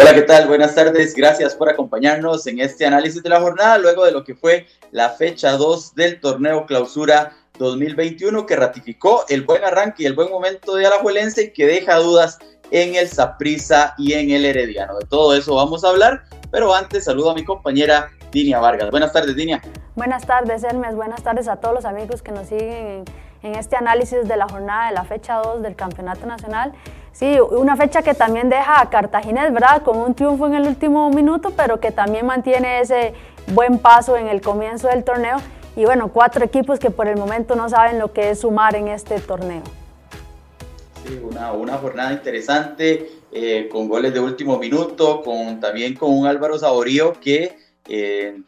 Hola, ¿qué tal? Buenas tardes. Gracias por acompañarnos en este análisis de la jornada, luego de lo que fue la fecha 2 del torneo clausura 2021, que ratificó el buen arranque y el buen momento de Alajuelense y que deja dudas en el Saprissa y en el Herediano. De todo eso vamos a hablar, pero antes saludo a mi compañera Dinia Vargas. Buenas tardes, Dinia. Buenas tardes, Hermes. Buenas tardes a todos los amigos que nos siguen en, este análisis de la jornada de la fecha 2 del Campeonato Nacional. Sí, una fecha que también deja a Cartaginés, ¿verdad? Con un triunfo en el último minuto, pero que también mantiene ese buen paso en el comienzo del torneo. Y bueno, cuatro equipos que por el momento no saben lo que es sumar en este torneo. Sí, una, una jornada interesante, eh, con goles de último minuto, con, también con un Álvaro Saborío que eh,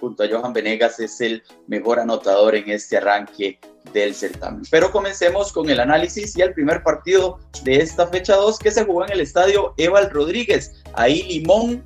junto a Johan Venegas es el mejor anotador en este arranque del certamen. Pero comencemos con el análisis y el primer partido de esta fecha 2 que se jugó en el estadio Eval Rodríguez. Ahí Limón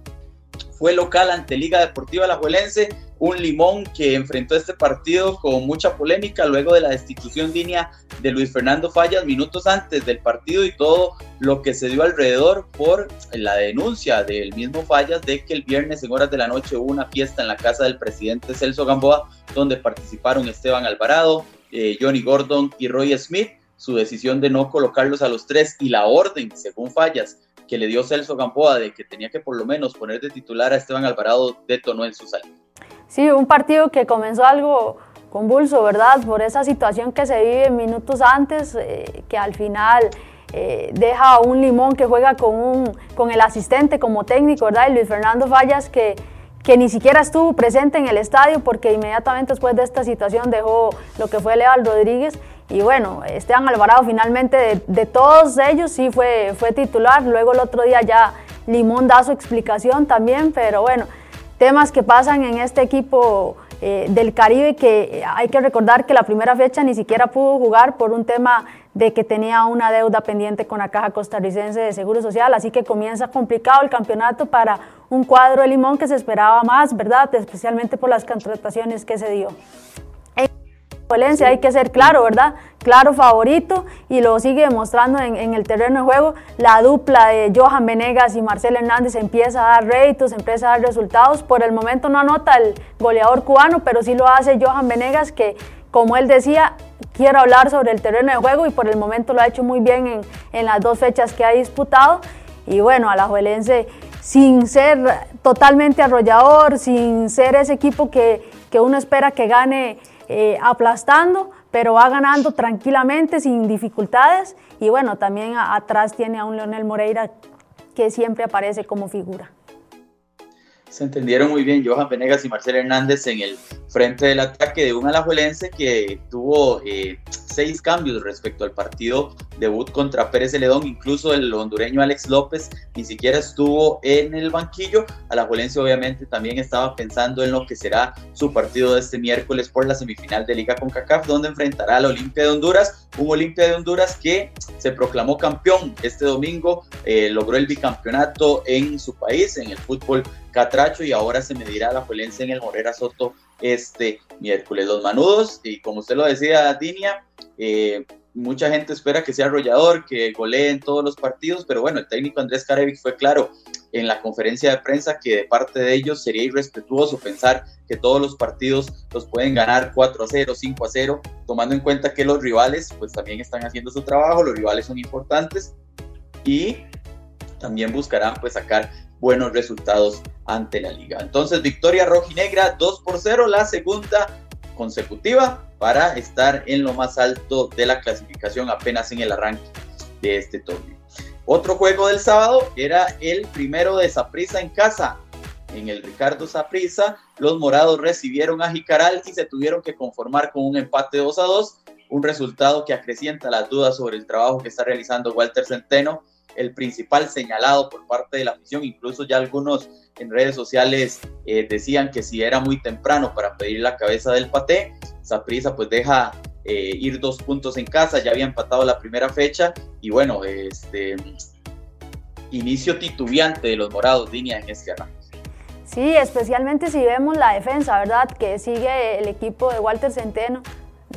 fue local ante Liga Deportiva Alajuelense, un Limón que enfrentó este partido con mucha polémica luego de la destitución línea de Luis Fernando Fallas minutos antes del partido y todo lo que se dio alrededor por la denuncia del mismo Fallas de que el viernes en horas de la noche hubo una fiesta en la casa del presidente Celso Gamboa donde participaron Esteban Alvarado, eh, Johnny Gordon y Roy Smith. Su decisión de no colocarlos a los tres y la orden, según Fallas, que le dio Celso Gamboa de que tenía que por lo menos poner de titular a Esteban Alvarado detonó en su salida. Sí, un partido que comenzó algo convulso, ¿verdad? Por esa situación que se vive minutos antes, eh, que al final eh, deja a un Limón que juega con, un, con el asistente como técnico, ¿verdad? Y Luis Fernando Fallas que, que ni siquiera estuvo presente en el estadio porque inmediatamente después de esta situación dejó lo que fue Leal Rodríguez y bueno, Esteban Alvarado finalmente de, todos ellos sí fue, fue titular. Luego el otro día ya Limón da su explicación también, pero bueno, temas que pasan en este equipo eh, del Caribe que hay que recordar que la primera fecha ni siquiera pudo jugar por un tema de que tenía una deuda pendiente con la Caja Costarricense de Seguro Social, así que comienza complicado el campeonato para un cuadro de Limón que se esperaba más, ¿verdad? Especialmente por las contrataciones que se dio hay que ser claro, ¿verdad? Claro favorito y lo sigue demostrando en, el terreno de juego. La dupla de Johan Venegas y Marcelo Hernández empieza a dar réditos, empieza a dar resultados. Por el momento no anota el goleador cubano, pero sí lo hace Johan Venegas, que como él decía, quiere hablar sobre el terreno de juego y por el momento lo ha hecho muy bien en, en las dos fechas que ha disputado. Y bueno, a la Juelense sin ser totalmente arrollador, sin ser ese equipo que, que uno espera que gane eh, aplastando, pero va ganando tranquilamente, sin dificultades. Y bueno, también atrás tiene a un Leonel Moreira que siempre aparece como figura. Se entendieron muy bien Johan Venegas y Marcelo Hernández en el frente del ataque de un alajuelense que tuvo eh, seis cambios respecto al partido debut contra Pérez Celedón, incluso el hondureño Alex López ni siquiera estuvo en el banquillo. Alajuelense obviamente también estaba pensando en lo que será su partido de este miércoles por la semifinal de Liga con CACAF, donde enfrentará al Olimpia de Honduras, un Olimpia de Honduras que se proclamó campeón este domingo, eh, logró el bicampeonato en su país, en el fútbol catracho, y ahora se medirá la Juelense en el Morera Soto este miércoles. Los manudos, y como usted lo decía, Dinia, eh, mucha gente espera que sea arrollador, que golee en todos los partidos, pero bueno, el técnico Andrés Carevic fue claro en la conferencia de prensa que de parte de ellos sería irrespetuoso pensar que todos los partidos los pueden ganar 4 a 0, 5 a 0, tomando en cuenta que los rivales pues también están haciendo su trabajo, los rivales son importantes y también buscarán pues sacar buenos resultados ante la liga. Entonces, victoria rojinegra 2 por 0, la segunda consecutiva para estar en lo más alto de la clasificación apenas en el arranque de este torneo. Otro juego del sábado era el primero de Saprisa en casa. En el Ricardo Saprisa, los morados recibieron a Jicaral y se tuvieron que conformar con un empate 2 a 2, un resultado que acrecienta las dudas sobre el trabajo que está realizando Walter Centeno el principal señalado por parte de la afición. Incluso ya algunos en redes sociales eh, decían que si era muy temprano para pedir la cabeza del paté, Saprisa pues deja eh, ir dos puntos en casa, ya había empatado la primera fecha y bueno, este inicio titubeante de los morados, línea en este arranque. Sí, especialmente si vemos la defensa, ¿verdad? Que sigue el equipo de Walter Centeno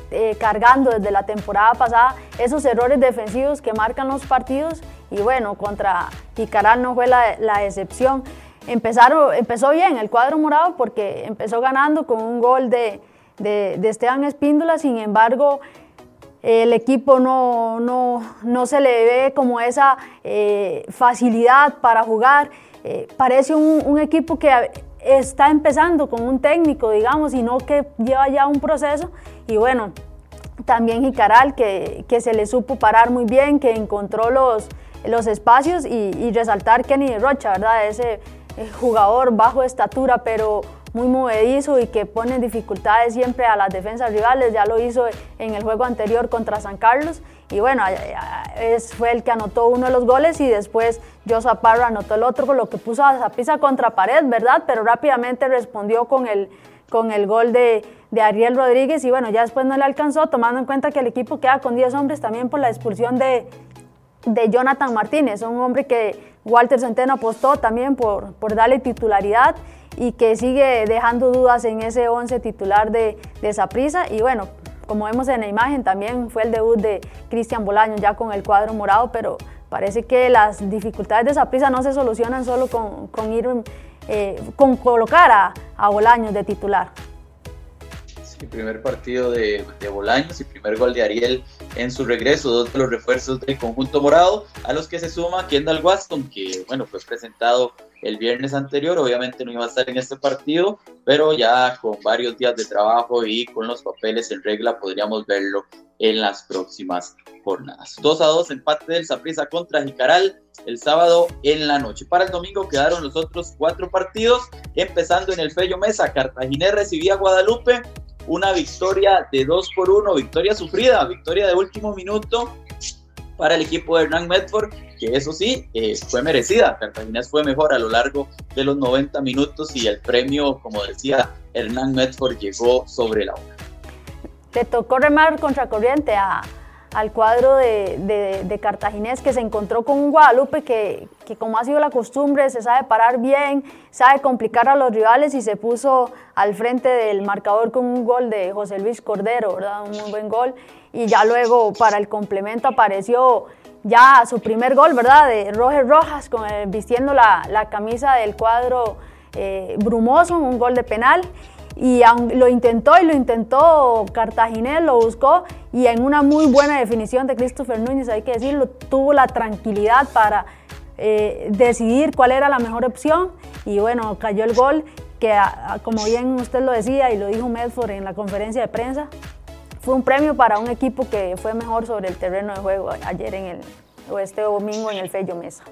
eh, cargando desde la temporada pasada, esos errores defensivos que marcan los partidos y bueno, contra Jicaral no fue la, la excepción. Empezaron, empezó bien el cuadro morado porque empezó ganando con un gol de, de, Esteban Espíndola, sin embargo el equipo no, no, no, se le ve como esa eh, facilidad para jugar. Eh, parece un, un, equipo que está empezando con un técnico, digamos, y no que lleva ya un proceso. Y bueno, también Jicaral, que, que se le supo parar muy bien, que encontró los, los espacios y, resaltar Kenny Rocha, ¿verdad? Ese eh, jugador bajo estatura, pero muy movedizo y que pone dificultades siempre a las defensas rivales. Ya lo hizo en el juego anterior contra San Carlos. Y bueno, es, fue el que anotó uno de los goles y después Josa Parra anotó el otro, con lo que puso a Zapisa contra pared, ¿verdad? Pero rápidamente respondió con el, con el gol de, de Ariel Rodríguez y bueno, ya después no le alcanzó, tomando en cuenta que el equipo queda con 10 hombres también por la expulsión de, de Jonathan Martínez, un hombre que Walter Centeno apostó también por, por darle titularidad y que sigue dejando dudas en ese 11 titular de, de Saprissa. Y bueno, como vemos en la imagen, también fue el debut de Cristian Bolaño ya con el cuadro morado, pero parece que las dificultades de Saprissa no se solucionan solo con, con ir, eh, con colocar a, a Bolaño de titular. Sí, primer partido de, de Bolaños y primer gol de Ariel en su regreso, dos de los refuerzos del conjunto morado, a los que se suma Kendall Waston, que bueno, fue presentado el viernes anterior, obviamente no iba a estar en este partido, pero ya con varios días de trabajo y con los papeles en regla podríamos verlo en las próximas jornadas. 2 a 2 empate del Saprissa contra Jicaral el sábado en la noche. Para el domingo quedaron los otros cuatro partidos, empezando en el Fello Mesa, Cartaginés recibía a Guadalupe, una victoria de 2 por 1, victoria sufrida, victoria de último minuto para el equipo de Hernán Medford, que eso sí, eh, fue merecida. Cartaginés fue mejor a lo largo de los 90 minutos y el premio, como decía Hernán Medford, llegó sobre la hora. Le tocó remar contracorriente a, al cuadro de, de, Cartaginés que se encontró con un Guadalupe que, que, como ha sido la costumbre, se sabe parar bien, sabe complicar a los rivales y se puso al frente del marcador con un gol de José Luis Cordero, ¿verdad? Un muy buen gol. Y ya luego para el complemento apareció ya su primer gol, ¿verdad? De Roger Rojas con el, vistiendo la, la, camisa del cuadro eh, brumoso, un gol de penal y lo intentó y lo intentó Cartaginés, lo buscó y en una muy buena definición de Christopher Núñez, hay que decirlo, tuvo la tranquilidad para eh, decidir cuál era la mejor opción y bueno, cayó el gol que como bien usted lo decía y lo dijo Medford en la conferencia de prensa, fue un premio para un equipo que fue mejor sobre el terreno de juego ayer en el, o este domingo en el Fello Mesa.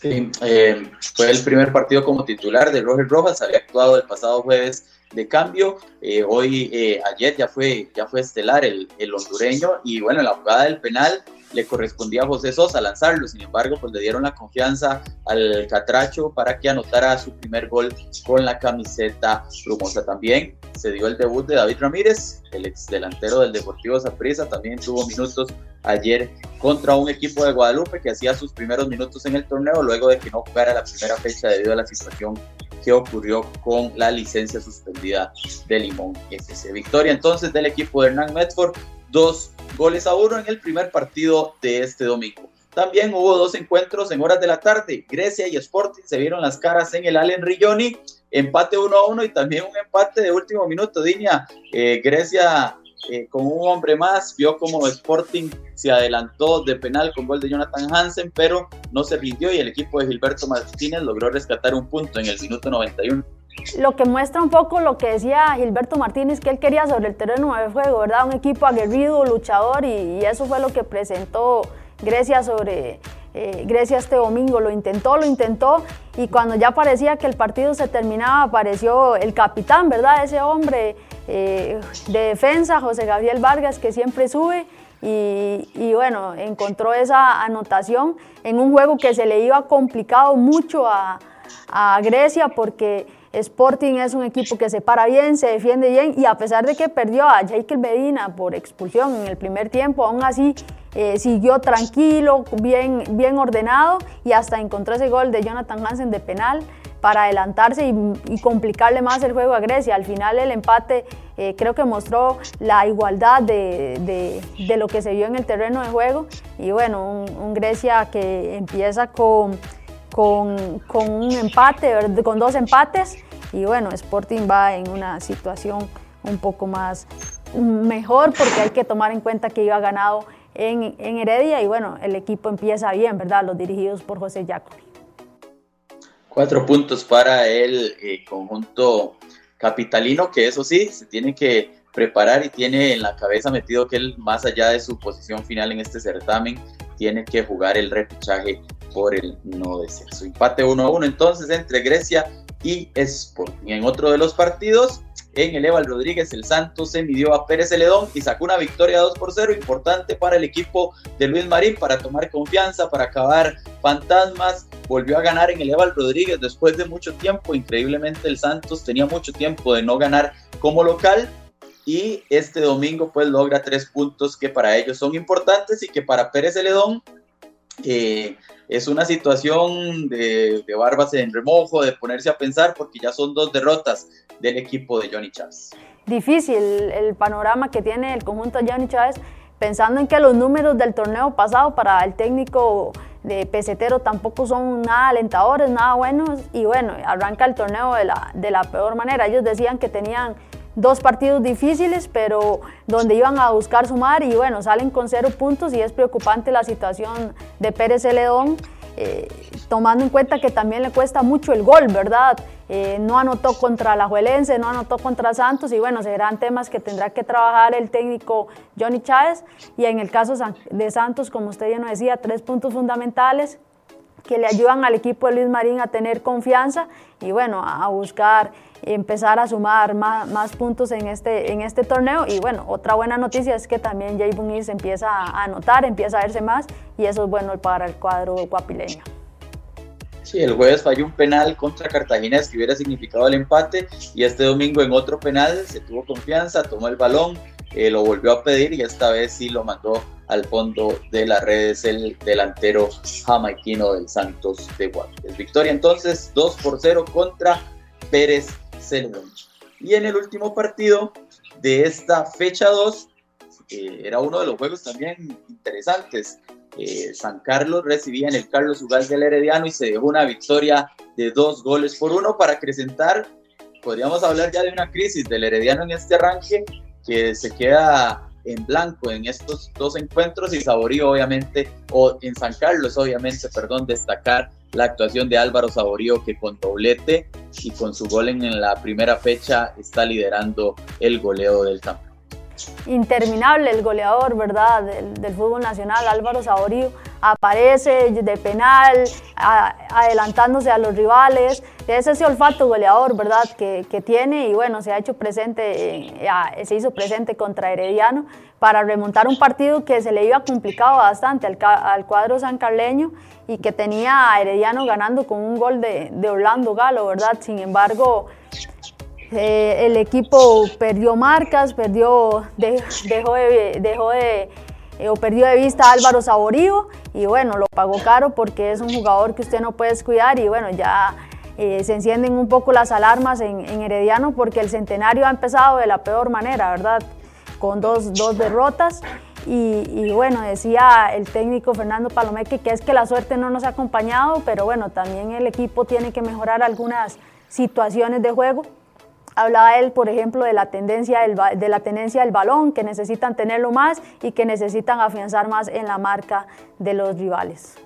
Sí, eh, fue el primer partido como titular de Roger Rojas, había actuado el pasado jueves de cambio, eh, hoy, eh, ayer ya fue, ya fue estelar el, el, hondureño y bueno, la jugada del penal le correspondía a José Sosa lanzarlo, sin embargo, pues le dieron la confianza al Catracho para que anotara su primer gol con la camiseta rumosa. También se dio el debut de David Ramírez, el ex delantero del Deportivo Zaprisa, también tuvo minutos ayer contra un equipo de Guadalupe que hacía sus primeros minutos en el torneo luego de que no jugara la primera fecha debido a la situación que ocurrió con la licencia suspendida de Limón FC. Victoria entonces del equipo de Hernán Medford, dos goles a uno en el primer partido de este domingo. También hubo dos encuentros en horas de la tarde. Grecia y Sporting se vieron las caras en el Allen Rigioni. Empate 1 a 1 y también un empate de último minuto. Dinia, eh, Grecia eh, con un hombre más, vio como Sporting se adelantó de penal con gol de Jonathan Hansen, pero no se rindió y el equipo de Gilberto Martínez logró rescatar un punto en el minuto 91. Lo que muestra un poco lo que decía Gilberto Martínez, que él quería sobre el terreno de juego, ¿verdad? Un equipo aguerrido, luchador, y, eso fue lo que presentó Grecia sobre eh, Grecia este domingo. Lo intentó, lo intentó, y cuando ya parecía que el partido se terminaba, apareció el capitán, ¿verdad? Ese hombre eh, de defensa, José Gabriel Vargas, que siempre sube. Y, bueno, encontró esa anotación en un juego que se le iba complicado mucho a Grecia porque Sporting es un equipo que se para bien, se defiende bien y a pesar de que perdió a Jake Medina por expulsión en el primer tiempo, aún así eh, siguió tranquilo, bien, bien ordenado y hasta encontró ese gol de Jonathan Hansen de penal para adelantarse y, complicarle más el juego a Grecia. Al final el empate eh, creo que mostró la igualdad de, lo que se vio en el terreno de juego y bueno, un, Grecia que empieza con, con, un empate, con dos empates y bueno, Sporting va en una situación un poco más mejor porque hay que tomar en cuenta que iba ganado en, en Heredia y bueno, el equipo empieza bien, ¿verdad? Los dirigidos por José Jacobi. Cuatro puntos para el eh, conjunto capitalino, que eso sí, se tiene que preparar y tiene en la cabeza metido que él, más allá de su posición final en este certamen, tiene que jugar el repechaje por el no descenso. Empate 1 a 1 entonces entre Grecia y Sporting. En otro de los partidos, en el Eval Rodríguez, el Santos se midió a Pérez Celedón y sacó una victoria 2 por 0, importante para el equipo de Luis Marín para tomar confianza, para acabar fantasmas. Volvió a ganar en el Eval Rodríguez después de mucho tiempo. Increíblemente, el Santos tenía mucho tiempo de no ganar como local. Y este domingo, pues logra tres puntos que para ellos son importantes y que para Pérez Celedón eh, es una situación de, de, barbas en remojo, de ponerse a pensar, porque ya son dos derrotas del equipo de Johnny Chávez. Difícil el panorama que tiene el conjunto de Johnny Chávez, pensando en que los números del torneo pasado para el técnico de pesetero tampoco son nada alentadores, nada buenos, y bueno, arranca el torneo de la, de la peor manera. Ellos decían que tenían dos partidos difíciles, pero donde iban a buscar sumar y bueno, salen con cero puntos y es preocupante la situación de Pérez Celedón, eh, tomando en cuenta que también le cuesta mucho el gol, ¿verdad? Eh, no anotó contra la Juelense, no anotó contra Santos y bueno, serán temas que tendrá que trabajar el técnico Johnny Chávez y en el caso de Santos, como usted ya nos decía, tres puntos fundamentales que le ayudan al equipo de Luis Marín a tener confianza y bueno, a buscar empezar a sumar más, puntos en este, en este torneo. Y bueno, otra buena noticia es que también Jay Bunís empieza a anotar, empieza a verse más y eso es bueno para el cuadro guapileño. Sí, el jueves falló un penal contra Cartagena que hubiera significado el empate y este domingo en otro penal se tuvo confianza, tomó el balón, eh, lo volvió a pedir y esta vez sí lo mandó al fondo de las redes el delantero jamaiquino del Santos de Guadalupe. Victoria entonces 2 por 0 contra Pérez Celedón. Y en el último partido de esta fecha 2, eh, era uno de los juegos también interesantes. Eh, San Carlos recibía en el Carlos Ugal del Herediano y se dejó una victoria de dos goles por uno para acrecentar, podríamos hablar ya de una crisis del Herediano en este arranque que se queda en blanco en estos dos encuentros y Saborío obviamente, o en San Carlos obviamente, perdón, destacar la actuación de Álvaro Saborío que con doblete y con su gol en la primera fecha está liderando el goleo del campo. Interminable el goleador, ¿verdad? Del, fútbol nacional, Álvaro Saborío, aparece de penal, adelantándose a los rivales. Es ese olfato goleador, ¿verdad? Que, tiene y bueno, se ha hecho presente, se hizo presente contra Herediano para remontar un partido que se le iba complicado bastante al, al cuadro sancarleño y que tenía Herediano ganando con un gol de, de Orlando Galo, ¿verdad? Sin embargo, eh, el equipo perdió marcas, perdió, dejó de, dejó de eh, o perdió de vista a Álvaro Saborío y bueno, lo pagó caro porque es un jugador que usted no puede descuidar y bueno, ya eh, se encienden un poco las alarmas en, Herediano porque el centenario ha empezado de la peor manera, ¿verdad? Con dos, dos derrotas y, bueno, decía el técnico Fernando Palomeque que es que la suerte no nos ha acompañado, pero bueno, también el equipo tiene que mejorar algunas situaciones de juego. Hablaba él, por ejemplo, de la, tendencia del, de la tenencia del balón, que necesitan tenerlo más y que necesitan afianzar más en la marca de los rivales.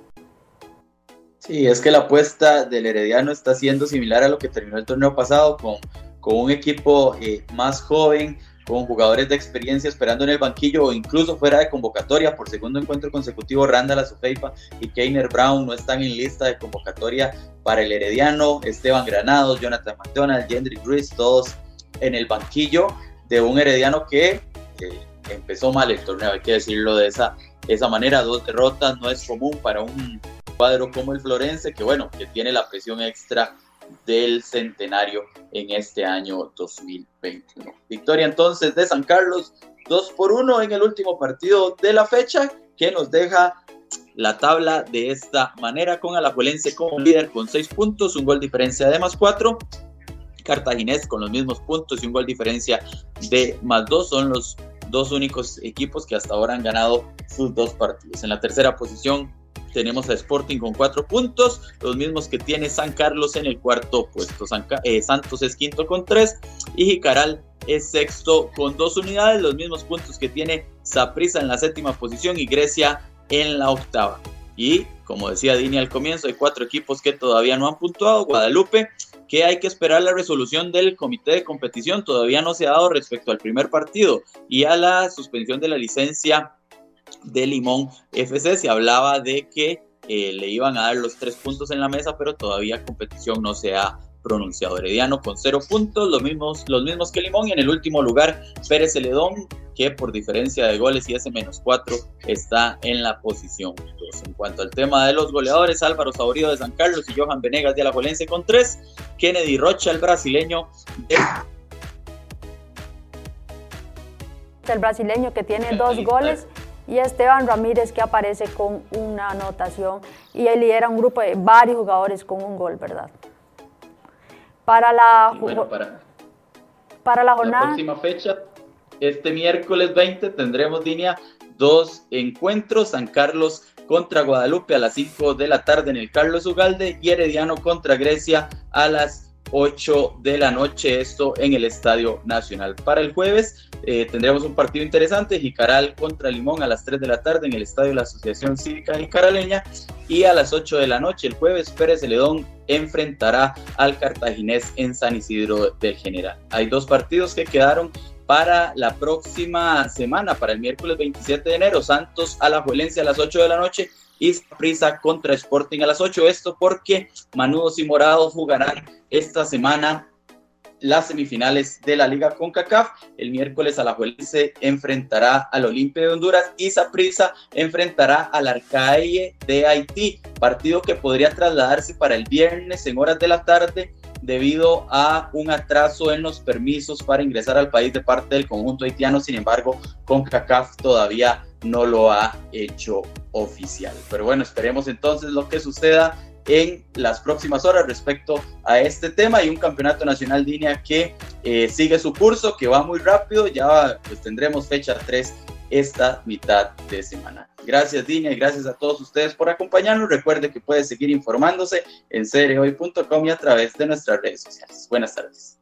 Sí, es que la apuesta del Herediano está siendo similar a lo que terminó el torneo pasado, con, con un equipo eh, más joven, con jugadores de experiencia esperando en el banquillo o incluso fuera de convocatoria por segundo encuentro consecutivo. Randall Azufeipa y Keiner Brown no están en lista de convocatoria para el Herediano. Esteban Granados, Jonathan McDonald, Gendry Gris, todos en el banquillo de un Herediano que empezó mal el torneo, hay que decirlo de esa, esa manera. Dos derrotas no es común para un cuadro como el Florense, que bueno, que tiene la presión extra del centenario en este año 2021. Victoria entonces de San Carlos, 2 por 1 en el último partido de la fecha, que nos deja la tabla de esta manera con Alajuelense como líder con 6 puntos, un gol diferencia de más 4. Cartaginés con los mismos puntos y un gol diferencia de más 2 son los dos únicos equipos que hasta ahora han ganado sus dos partidos. En la tercera posición tenemos a Sporting con cuatro puntos, los mismos que tiene San Carlos en el cuarto puesto. Eh, Santos es quinto con tres y Jicaral es sexto con dos unidades, los mismos puntos que tiene Saprissa en la séptima posición y Grecia en la octava. Y como decía Dini al comienzo, hay cuatro equipos que todavía no han puntuado. Guadalupe, que hay que esperar la resolución del comité de competición, todavía no se ha dado respecto al primer partido y a la suspensión de la licencia de Limón FC. Se hablaba de que eh, le iban a dar los tres puntos en la mesa, pero todavía competición no se ha pronunciado. Herediano con cero puntos, los mismos, los mismos que Limón. Y en el último lugar, Pérez Celedón, que por diferencia de goles y ese menos cuatro está en la posición 2. En cuanto al tema de los goleadores, Álvaro Saborío de San Carlos y Johan Venegas de Alajuelense con tres. Kennedy Rocha, el brasileño El brasileño que tiene dos goles y Esteban Ramírez que aparece con una anotación y él lidera un grupo de varios jugadores con un gol, ¿verdad? Para la, para, la jornada. La próxima fecha, este miércoles 20, tendremos línea dos encuentros: San Carlos contra Guadalupe a las 5 de la tarde en el Carlos Ugalde y Herediano contra Grecia a las 8 de la noche, esto en el Estadio Nacional. Para el jueves eh, tendremos un partido interesante, Jicaral contra Limón a las 3 de la tarde en el Estadio de la Asociación Cívica Jicaraleña y a las 8 de la noche el jueves Pérez Celedón enfrentará al Cartaginés en San Isidro del General. Hay dos partidos que quedaron para la próxima semana, para el miércoles 27 de enero, Santos a la Juelencia a las 8 de la noche y Prisa contra Sporting a las 8. Esto porque Manudos y Morados jugarán esta semana las semifinales de la Liga CONCACAF. El miércoles Alajuelense enfrentará al Olimpia de Honduras y Saprissa enfrentará al Arcaie de Haití, partido que podría trasladarse para el viernes en horas de la tarde debido a un atraso en los permisos para ingresar al país de parte del conjunto haitiano. Sin embargo, CONCACAF todavía no lo ha hecho oficial. Pero bueno, esperemos entonces lo que suceda en las próximas horas respecto a este tema y un campeonato nacional línea que eh, sigue su curso, que va muy rápido, ya pues tendremos fecha 3 esta mitad de semana. Gracias Dinia y gracias a todos ustedes por acompañarnos. Recuerde que puede seguir informándose en cereoy.com y a través de nuestras redes sociales. Buenas tardes.